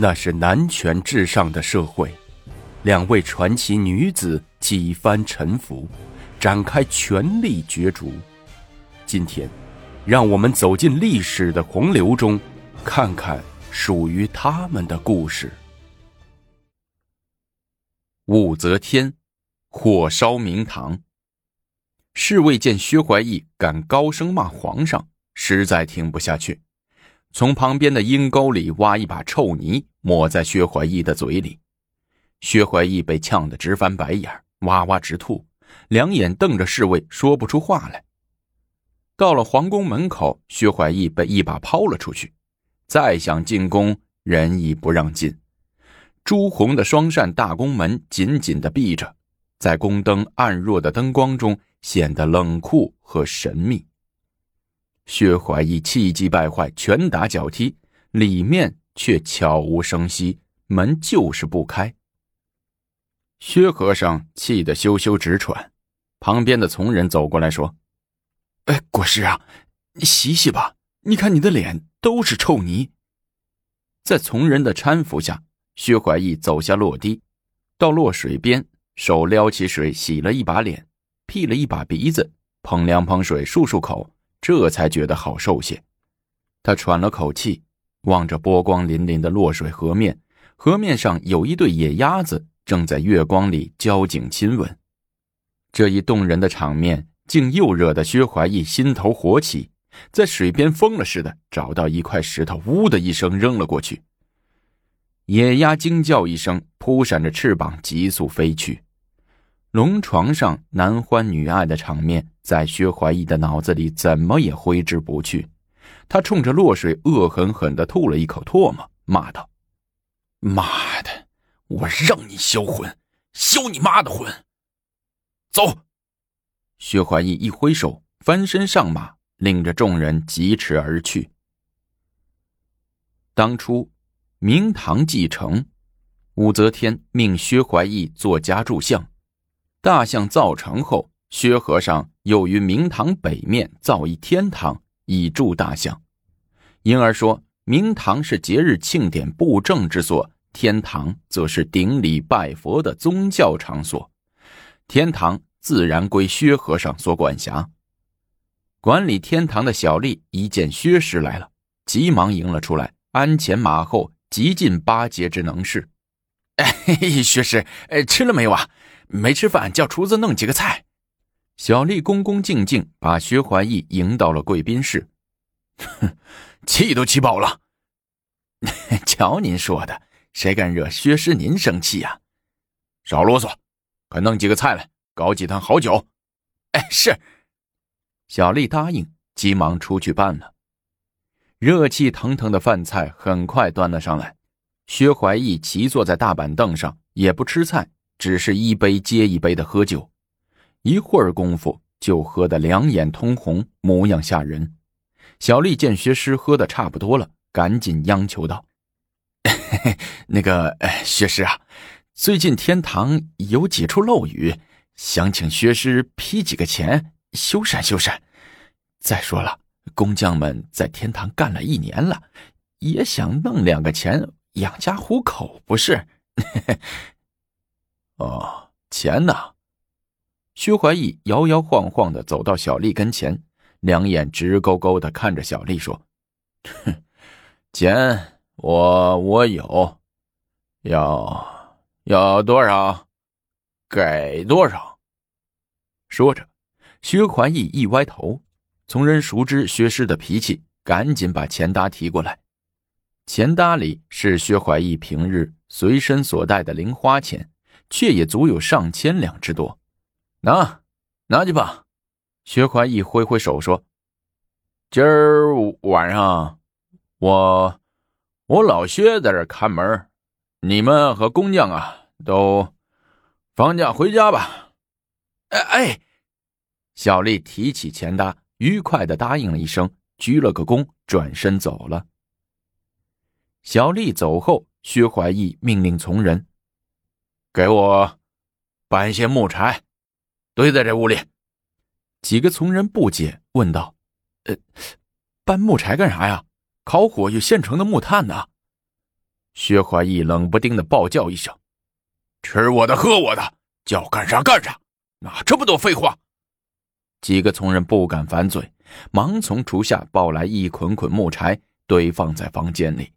那是男权至上的社会，两位传奇女子几番沉浮，展开权力角逐。今天，让我们走进历史的洪流中，看看属于他们的故事。武则天火烧明堂，侍卫见薛怀义敢高声骂皇上，实在听不下去。从旁边的阴沟里挖一把臭泥，抹在薛怀义的嘴里。薛怀义被呛得直翻白眼，哇哇直吐，两眼瞪着侍卫，说不出话来。到了皇宫门口，薛怀义被一把抛了出去。再想进宫，人已不让进。朱红的双扇大宫门紧紧的闭着，在宫灯暗弱的灯光中，显得冷酷和神秘。薛怀义气急败坏，拳打脚踢，里面却悄无声息，门就是不开。薛和尚气得羞羞直喘，旁边的从人走过来说：“哎，国师啊，你洗洗吧，你看你的脸都是臭泥。”在从人的搀扶下，薛怀义走下落堤，到落水边，手撩起水洗了一把脸，辟了一把鼻子，捧两捧水漱漱口。这才觉得好受些，他喘了口气，望着波光粼粼的落水河面，河面上有一对野鸭子正在月光里交颈亲吻。这一动人的场面，竟又惹得薛怀义心头火起，在水边疯了似的找到一块石头，呜的一声扔了过去。野鸭惊叫一声，扑闪着翅膀急速飞去。龙床上男欢女爱的场面，在薛怀义的脑子里怎么也挥之不去。他冲着落水恶狠狠地吐了一口唾沫，骂道：“妈的，我让你销魂，销你妈的魂！”走。薛怀义一挥手，翻身上马，领着众人疾驰而去。当初，明堂继承，武则天命薛怀义做家柱像。大象造成后，薛和尚又于明堂北面造一天堂，以助大象。因而说明堂是节日庆典布政之所，天堂则是顶礼拜佛的宗教场所。天堂自然归薛和尚所管辖。管理天堂的小丽一见薛师来了，急忙迎了出来，鞍前马后，极尽巴结之能事。哎，薛师，哎，吃了没有啊？没吃饭，叫厨子弄几个菜。小丽恭恭敬敬把薛怀义迎到了贵宾室，哼，气都气饱了。瞧您说的，谁敢惹薛师您生气呀？少啰嗦，快弄几个菜来，搞几坛好酒。哎，是。小丽答应，急忙出去办了。热气腾腾的饭菜很快端了上来，薛怀义骑坐在大板凳上，也不吃菜。只是一杯接一杯的喝酒，一会儿功夫就喝得两眼通红，模样吓人。小丽见薛师喝的差不多了，赶紧央求道：“ 那个薛师啊，最近天堂有几处漏雨，想请薛师批几个钱修缮修缮。再说了，工匠们在天堂干了一年了，也想弄两个钱养家糊口，不是？” 哦，钱呢？薛怀义摇摇晃晃的走到小丽跟前，两眼直勾勾的看着小丽说：“哼，钱我我有，要要多少，给多少。”说着，薛怀义一歪头，从人熟知薛师的脾气，赶紧把钱搭提过来。钱搭里是薛怀义平日随身所带的零花钱。却也足有上千两之多，拿，拿去吧。薛怀义挥挥手说：“今儿晚上，我我老薛在这看门，你们和工匠啊都放假回家吧。”哎哎，小丽提起钱搭，愉快的答应了一声，鞠了个躬，转身走了。小丽走后，薛怀义命令从人。给我搬些木柴，堆在这屋里。几个从人不解，问道：“呃，搬木柴干啥呀？烤火有现成的木炭呢。”薛怀义冷不丁的暴叫一声：“吃我的，喝我的，叫干啥干啥，哪这么多废话？”几个从人不敢反嘴，忙从厨下抱来一捆捆木柴，堆放在房间里。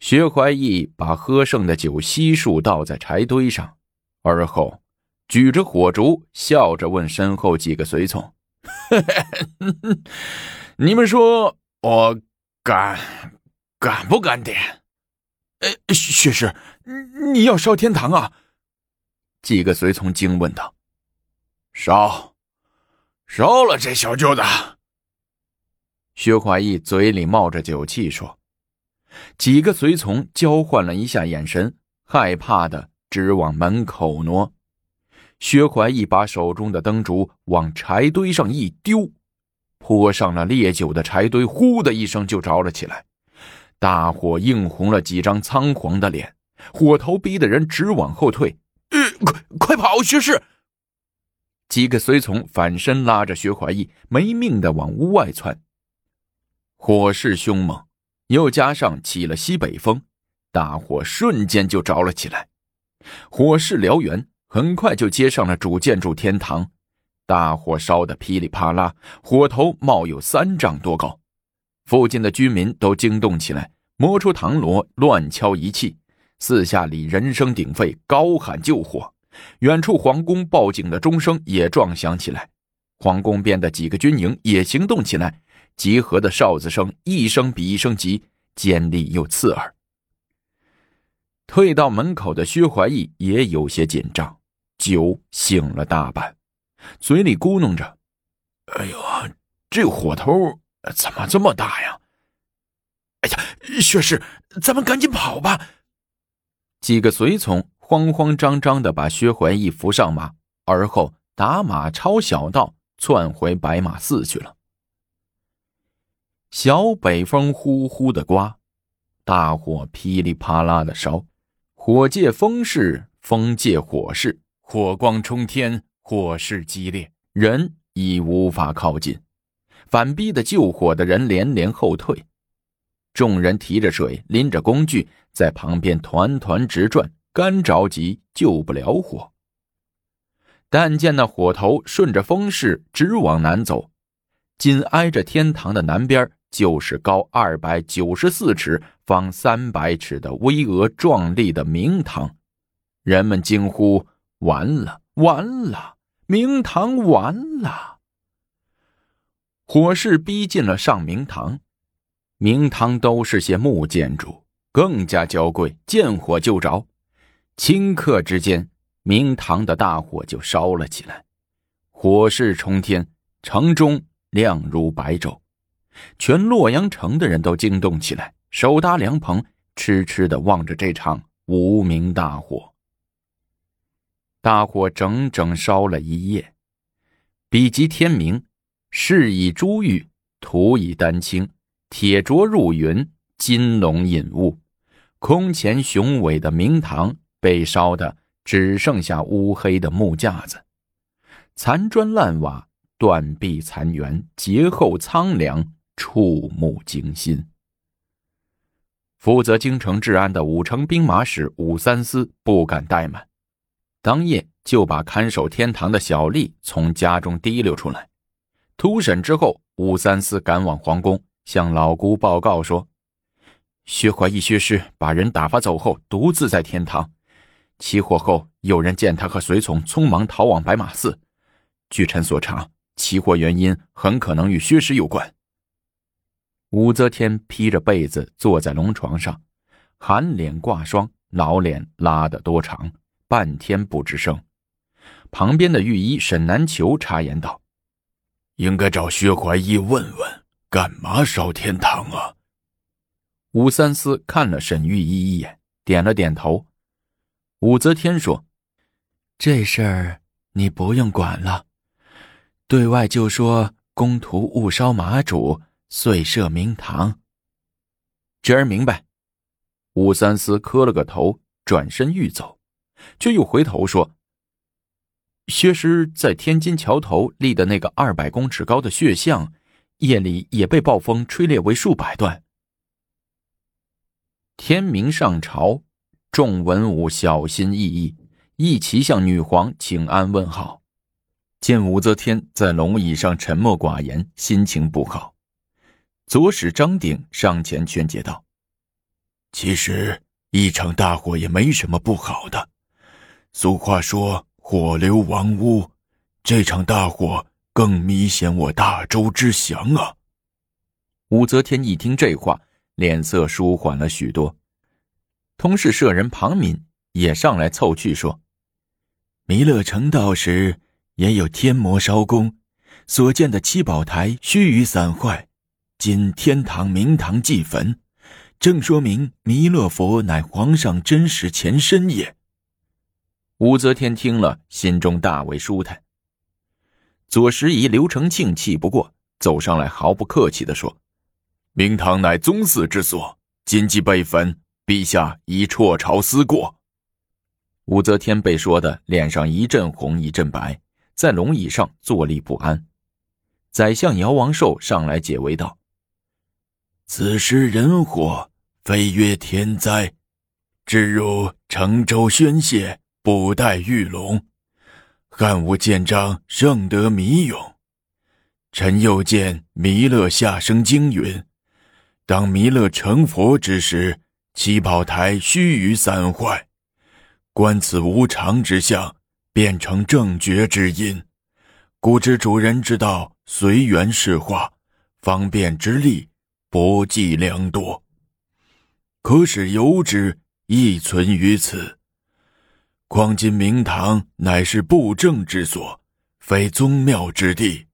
薛怀义把喝剩的酒悉数倒在柴堆上，而后举着火烛，笑着问身后几个随从：“ 你们说我敢敢不敢点？”“呃，薛师，你要烧天堂啊？”几个随从惊问道。“烧。”烧了这小舅子！薛怀义嘴里冒着酒气说：“几个随从交换了一下眼神，害怕的直往门口挪。”薛怀义把手中的灯烛往柴堆上一丢，泼上了烈酒的柴堆“呼”的一声就着了起来，大火映红了几张苍黄的脸，火头逼得人直往后退。“呃，快快跑，薛氏！”几个随从反身拉着薛怀义，没命的往屋外窜。火势凶猛，又加上起了西北风，大火瞬间就着了起来。火势燎原，很快就接上了主建筑天堂。大火烧得噼里啪啦，火头冒有三丈多高。附近的居民都惊动起来，摸出唐锣，乱敲一气，四下里人声鼎沸，高喊救火。远处皇宫报警的钟声也撞响起来，皇宫边的几个军营也行动起来，集合的哨子声一声比一声急，尖利又刺耳。退到门口的薛怀义也有些紧张，酒醒了大半，嘴里咕哝着：“哎呦，这火头怎么这么大呀？”“哎呀，薛氏，咱们赶紧跑吧！”几个随从。慌慌张张的把薛怀义扶上马，而后打马抄小道窜回白马寺去了。小北风呼呼的刮，大火噼里啪啦的烧，火借风势，风借火势，火光冲天，火势激烈，人已无法靠近，反逼的救火的人连连后退。众人提着水，拎着工具，在旁边团团直转。干着急救不了火，但见那火头顺着风势直往南走，紧挨着天堂的南边就是高二百九十四尺、方三百尺的巍峨壮丽的明堂。人们惊呼：“完了，完了！明堂完了！”火势逼近了上明堂，明堂都是些木建筑，更加娇贵，见火就着。顷刻之间，明堂的大火就烧了起来，火势冲天，城中亮如白昼，全洛阳城的人都惊动起来，手搭凉棚，痴痴的望着这场无名大火。大火整整烧了一夜，比及天明，饰以珠玉，涂以丹青，铁琢入云，金龙引雾，空前雄伟的明堂。被烧的只剩下乌黑的木架子，残砖烂瓦，断壁残垣，劫后苍凉，触目惊心。负责京城治安的五城兵马使武三思不敢怠慢，当夜就把看守天堂的小丽从家中提溜出来。突审之后，武三思赶往皇宫，向老姑报告说：“薛怀义薛师把人打发走后，独自在天堂。”起火后，有人见他和随从匆忙逃往白马寺。据臣所查，起火原因很可能与薛师有关。武则天披着被子坐在龙床上，寒脸挂霜，老脸拉得多长，半天不吱声。旁边的御医沈南求插言道：“应该找薛怀义问问，干嘛烧天堂啊？”武三思看了沈御医一眼，点了点头。武则天说：“这事儿你不用管了，对外就说公徒误烧马主，遂设明堂。”侄儿明白。武三思磕了个头，转身欲走，却又回头说：“薛师在天津桥头立的那个二百公尺高的血像，夜里也被暴风吹裂为数百段。”天明上朝，众文武小心翼翼，一齐向女皇请安问好。见武则天在龙椅上沉默寡言，心情不好。左使张鼎上前劝解道：“其实一场大火也没什么不好的。俗话说‘火流王屋’，这场大火更弥显我大周之祥啊。”武则天一听这话，脸色舒缓了许多。通是舍人庞敏也上来凑趣说：“弥勒成道时。”也有天魔烧宫，所建的七宝台须臾散坏，今天堂明堂祭坟，正说明弥勒佛乃皇上真实前身也。武则天听了，心中大为舒坦。左拾遗刘承庆气不过，走上来毫不客气地说：“明堂乃宗祠之所，今既被焚，陛下已辍朝思过。”武则天被说的脸上一阵红一阵白。在龙椅上坐立不安，宰相姚王寿上来解围道：“此时人祸，非曰天灾，只如成舟宣泄，不待玉龙。汉武建章，圣德弥永。臣又见弥勒下生经云：当弥勒成佛之时，七宝台须臾散坏。观此无常之象。”变成正觉之因，故知主人之道随缘释化，方便之力博计良多。可使由之亦存于此。况今明堂乃是布政之所，非宗庙之地。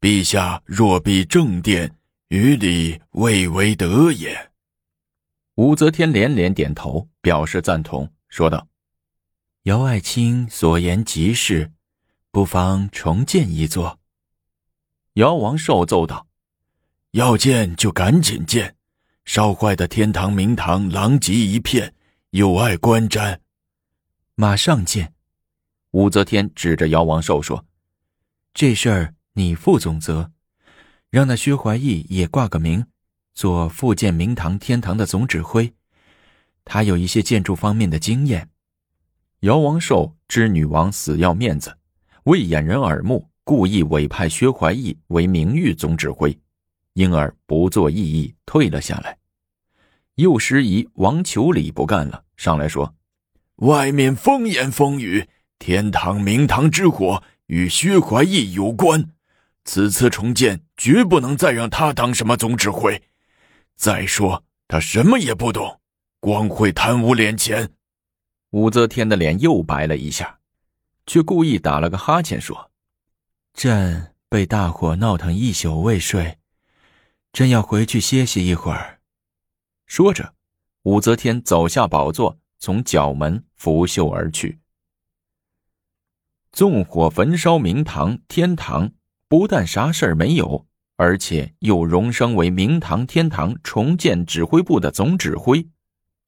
陛下若必正殿，于礼未为得也。武则天连连点头，表示赞同，说道。姚爱卿所言极是，不妨重建一座。姚王寿奏道：“要建就赶紧建，烧坏的天堂明堂狼藉一片，有碍观瞻。”马上建。武则天指着姚王寿说：“这事儿你负总责，让那薛怀义也挂个名，做复建明堂天堂的总指挥。他有一些建筑方面的经验。”姚王寿知女王死要面子，为掩人耳目，故意委派薛怀义为名誉总指挥，因而不做异议，退了下来。右拾遗王求礼不干了，上来说：“外面风言风语，天堂明堂之火与薛怀义有关，此次重建绝不能再让他当什么总指挥。再说他什么也不懂，光会贪污敛钱。”武则天的脸又白了一下，却故意打了个哈欠，说：“朕被大火闹腾一宿未睡，朕要回去歇息一会儿。”说着，武则天走下宝座，从角门拂袖而去。纵火焚烧明堂天堂，不但啥事儿没有，而且又荣升为明堂天堂重建指挥部的总指挥，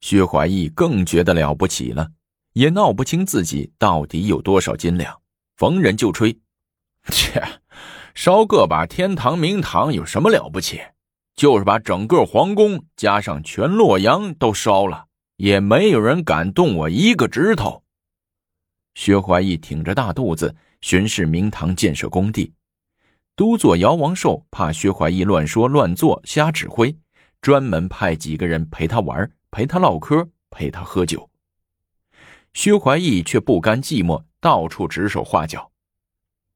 薛怀义更觉得了不起了。也闹不清自己到底有多少斤两，逢人就吹：“ 切，烧个把天堂明堂有什么了不起？就是把整个皇宫加上全洛阳都烧了，也没有人敢动我一个指头。”薛怀义挺着大肚子巡视明堂建设工地，都座姚王寿怕薛怀义乱说乱做瞎指挥，专门派几个人陪他玩，陪他唠嗑，陪他喝酒。薛怀义却不甘寂寞，到处指手画脚。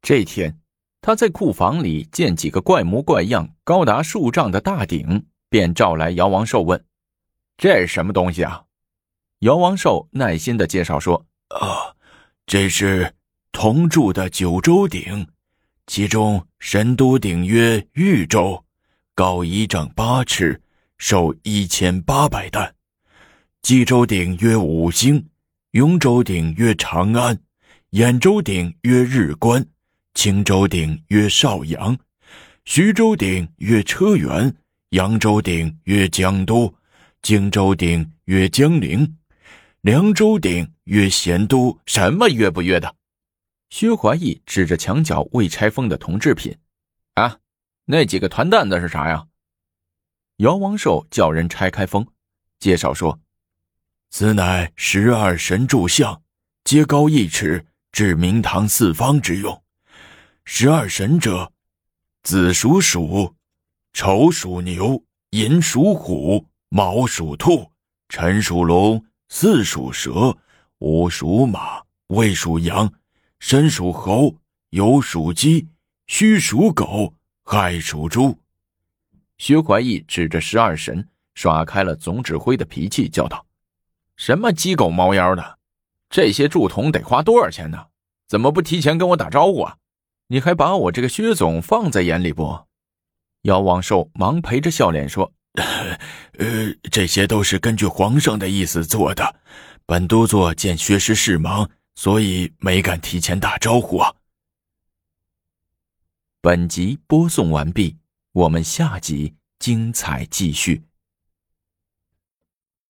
这天，他在库房里见几个怪模怪样、高达数丈的大鼎，便召来姚王寿问：“这是什么东西啊？”姚王寿耐心的介绍说：“啊，这是铜铸的九州鼎，其中神都鼎曰豫州，高一丈八尺，寿一千八百担；冀州鼎曰五星。”雍州鼎曰长安，兖州鼎曰日关，青州鼎曰邵阳，徐州鼎曰车辕，扬州鼎曰江都，荆州鼎曰江陵，凉州鼎曰咸都。什么约不约的？薛怀义指着墙角未拆封的铜制品，啊，那几个团担子是啥呀？姚王寿叫人拆开封，介绍说，此乃十二神柱像，皆高一尺，至明堂四方之用。十二神者，子属鼠，丑属牛，寅属虎，卯属兔，辰属龙，巳属蛇，午属马，未属羊，申属猴，酉属鸡，戌属狗，亥属猪。薛怀义指着十二神，耍开了总指挥的脾气，叫道：“什么鸡狗猫妖的？这些铸铜得花多少钱呢？怎么不提前跟我打招呼啊？你还把我这个薛总放在眼里不？”姚王寿忙陪着笑脸说：“呃，这些都是根据皇上的意思做的。本都座见薛师事忙，所以没敢提前打招呼啊。”本集播送完毕。我们下集精彩继续。